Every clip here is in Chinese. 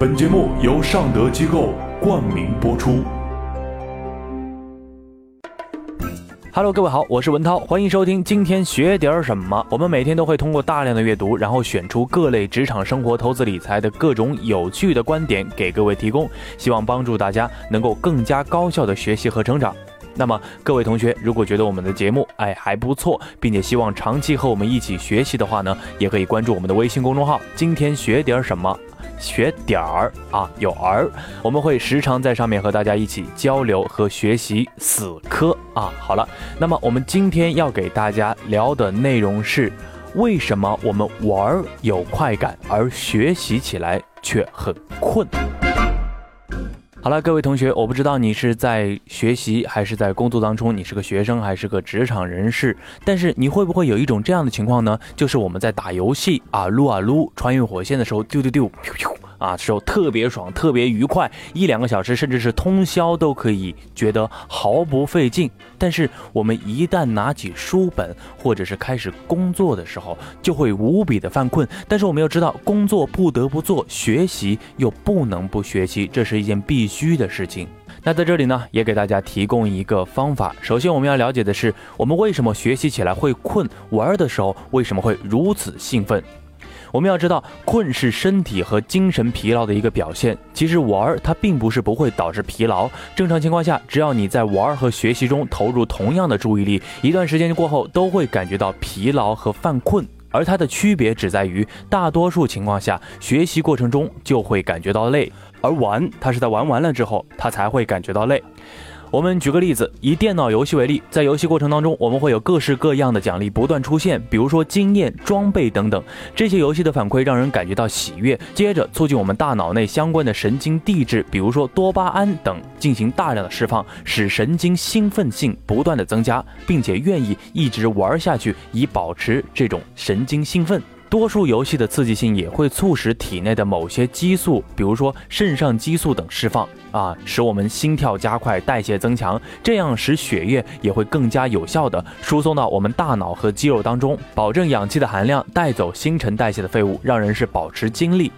本节目由尚德机构冠名播出。Hello，各位好，我是文涛，欢迎收听今天学点什么。我们每天都会通过大量的阅读，然后选出各类职场、生活、投资、理财的各种有趣的观点给各位提供，希望帮助大家能够更加高效的学习和成长。那么，各位同学，如果觉得我们的节目哎还不错，并且希望长期和我们一起学习的话呢，也可以关注我们的微信公众号“今天学点什么”。学点儿啊，有儿，我们会时常在上面和大家一起交流和学习死磕啊。好了，那么我们今天要给大家聊的内容是，为什么我们玩有快感，而学习起来却很困？好了，各位同学，我不知道你是在学习还是在工作当中，你是个学生还是个职场人士，但是你会不会有一种这样的情况呢？就是我们在打游戏啊，撸啊撸，穿越火线的时候，丢丢丢，啊，时候特别爽，特别愉快，一两个小时甚至是通宵都可以觉得毫不费劲。但是我们一旦拿起书本或者是开始工作的时候，就会无比的犯困。但是我们要知道，工作不得不做，学习又不能不学习，这是一件必须的事情。那在这里呢，也给大家提供一个方法。首先，我们要了解的是，我们为什么学习起来会困，玩的时候为什么会如此兴奋。我们要知道，困是身体和精神疲劳的一个表现。其实玩它并不是不会导致疲劳。正常情况下，只要你在玩和学习中投入同样的注意力，一段时间过后都会感觉到疲劳和犯困。而它的区别只在于，大多数情况下，学习过程中就会感觉到累，而玩它是在玩完了之后，它才会感觉到累。我们举个例子，以电脑游戏为例，在游戏过程当中，我们会有各式各样的奖励不断出现，比如说经验、装备等等。这些游戏的反馈让人感觉到喜悦，接着促进我们大脑内相关的神经递质，比如说多巴胺等，进行大量的释放，使神经兴奋性不断的增加，并且愿意一直玩下去，以保持这种神经兴奋。多数游戏的刺激性也会促使体内的某些激素，比如说肾上激素等释放啊，使我们心跳加快、代谢增强，这样使血液也会更加有效的输送到我们大脑和肌肉当中，保证氧气的含量，带走新陈代谢的废物，让人是保持精力。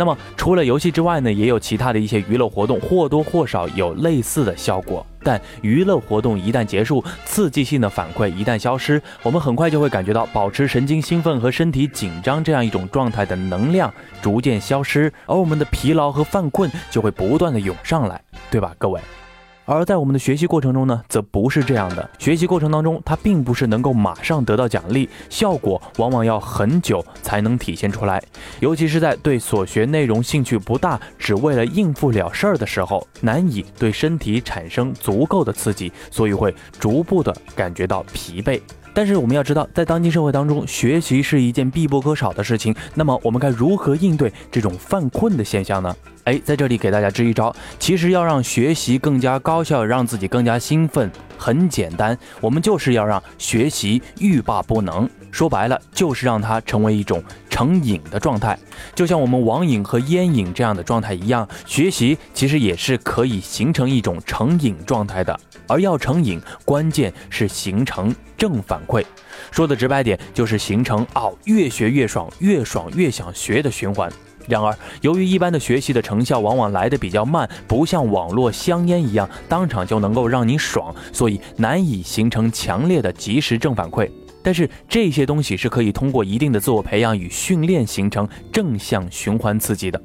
那么除了游戏之外呢，也有其他的一些娱乐活动，或多或少有类似的效果。但娱乐活动一旦结束，刺激性的反馈一旦消失，我们很快就会感觉到保持神经兴奋和身体紧张这样一种状态的能量逐渐消失，而我们的疲劳和犯困就会不断的涌上来，对吧，各位？而在我们的学习过程中呢，则不是这样的。学习过程当中，它并不是能够马上得到奖励，效果往往要很久才能体现出来。尤其是在对所学内容兴趣不大，只为了应付了事儿的时候，难以对身体产生足够的刺激，所以会逐步的感觉到疲惫。但是我们要知道，在当今社会当中，学习是一件必不可少的事情。那么我们该如何应对这种犯困的现象呢？哎，在这里给大家支一招，其实要让学习更加高效，让自己更加兴奋，很简单，我们就是要让学习欲罢不能。说白了，就是让它成为一种成瘾的状态，就像我们网瘾和烟瘾这样的状态一样，学习其实也是可以形成一种成瘾状态的。而要成瘾，关键是形成正反馈。说的直白点，就是形成哦，越学越爽，越爽越想学的循环。然而，由于一般的学习的成效往往来的比较慢，不像网络香烟一样当场就能够让你爽，所以难以形成强烈的及时正反馈。但是这些东西是可以通过一定的自我培养与训练形成正向循环刺激的。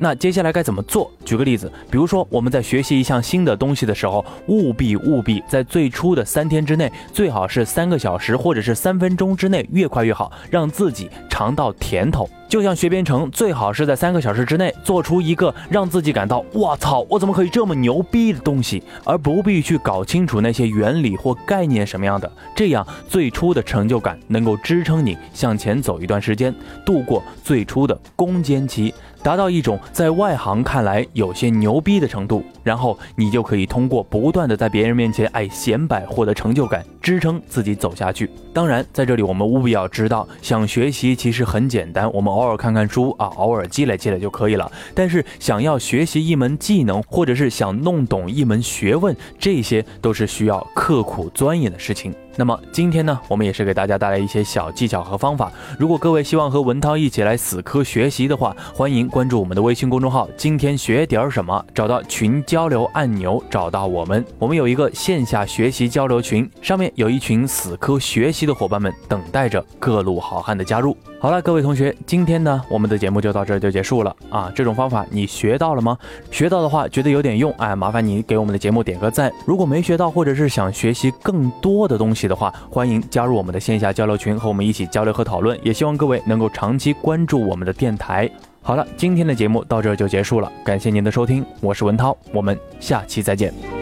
那接下来该怎么做？举个例子，比如说我们在学习一项新的东西的时候，务必务必在最初的三天之内，最好是三个小时或者是三分钟之内，越快越好，让自己尝到甜头。就像学编程，最好是在三个小时之内做出一个让自己感到“我操，我怎么可以这么牛逼”的东西，而不必去搞清楚那些原理或概念什么样的。这样最初的成就感能够支撑你向前走一段时间，度过最初的攻坚期。达到一种在外行看来有些牛逼的程度，然后你就可以通过不断的在别人面前哎显摆获得成就感，支撑自己走下去。当然，在这里我们务必要知道，想学习其实很简单，我们偶尔看看书啊，偶尔积累积累就可以了。但是想要学习一门技能，或者是想弄懂一门学问，这些都是需要刻苦钻研的事情。那么今天呢，我们也是给大家带来一些小技巧和方法。如果各位希望和文涛一起来死磕学习的话，欢迎关注我们的微信公众号“今天学点什么”，找到群交流按钮，找到我们。我们有一个线下学习交流群，上面有一群死磕学习的伙伴们，等待着各路好汉的加入。好了，各位同学，今天呢，我们的节目就到这儿就结束了啊。这种方法你学到了吗？学到的话，觉得有点用，哎，麻烦你给我们的节目点个赞。如果没学到，或者是想学习更多的东西的话，欢迎加入我们的线下交流群，和我们一起交流和讨论。也希望各位能够长期关注我们的电台。好了，今天的节目到这就结束了，感谢您的收听，我是文涛，我们下期再见。